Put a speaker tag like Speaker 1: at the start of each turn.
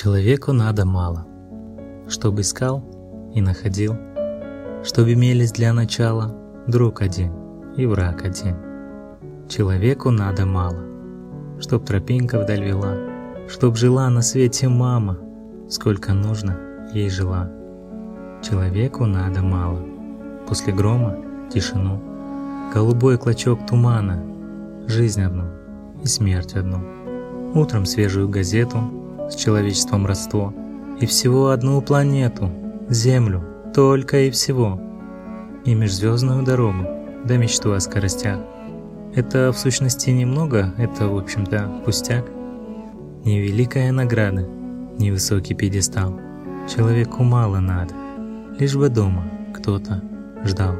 Speaker 1: Человеку надо мало, чтобы искал и находил, чтобы имелись для начала друг один и враг один. Человеку надо мало, чтоб тропинка вдаль вела, чтоб жила на свете мама, сколько нужно ей жила. Человеку надо мало, после грома тишину, голубой клочок тумана, жизнь одну и смерть одну. Утром свежую газету с человечеством родство и всего одну планету, Землю, только и всего. И межзвездную дорогу, да мечту о скоростях. Это в сущности немного, это в общем-то пустяк. Невеликая награда, невысокий пьедестал. Человеку мало надо, лишь бы дома кто-то ждал.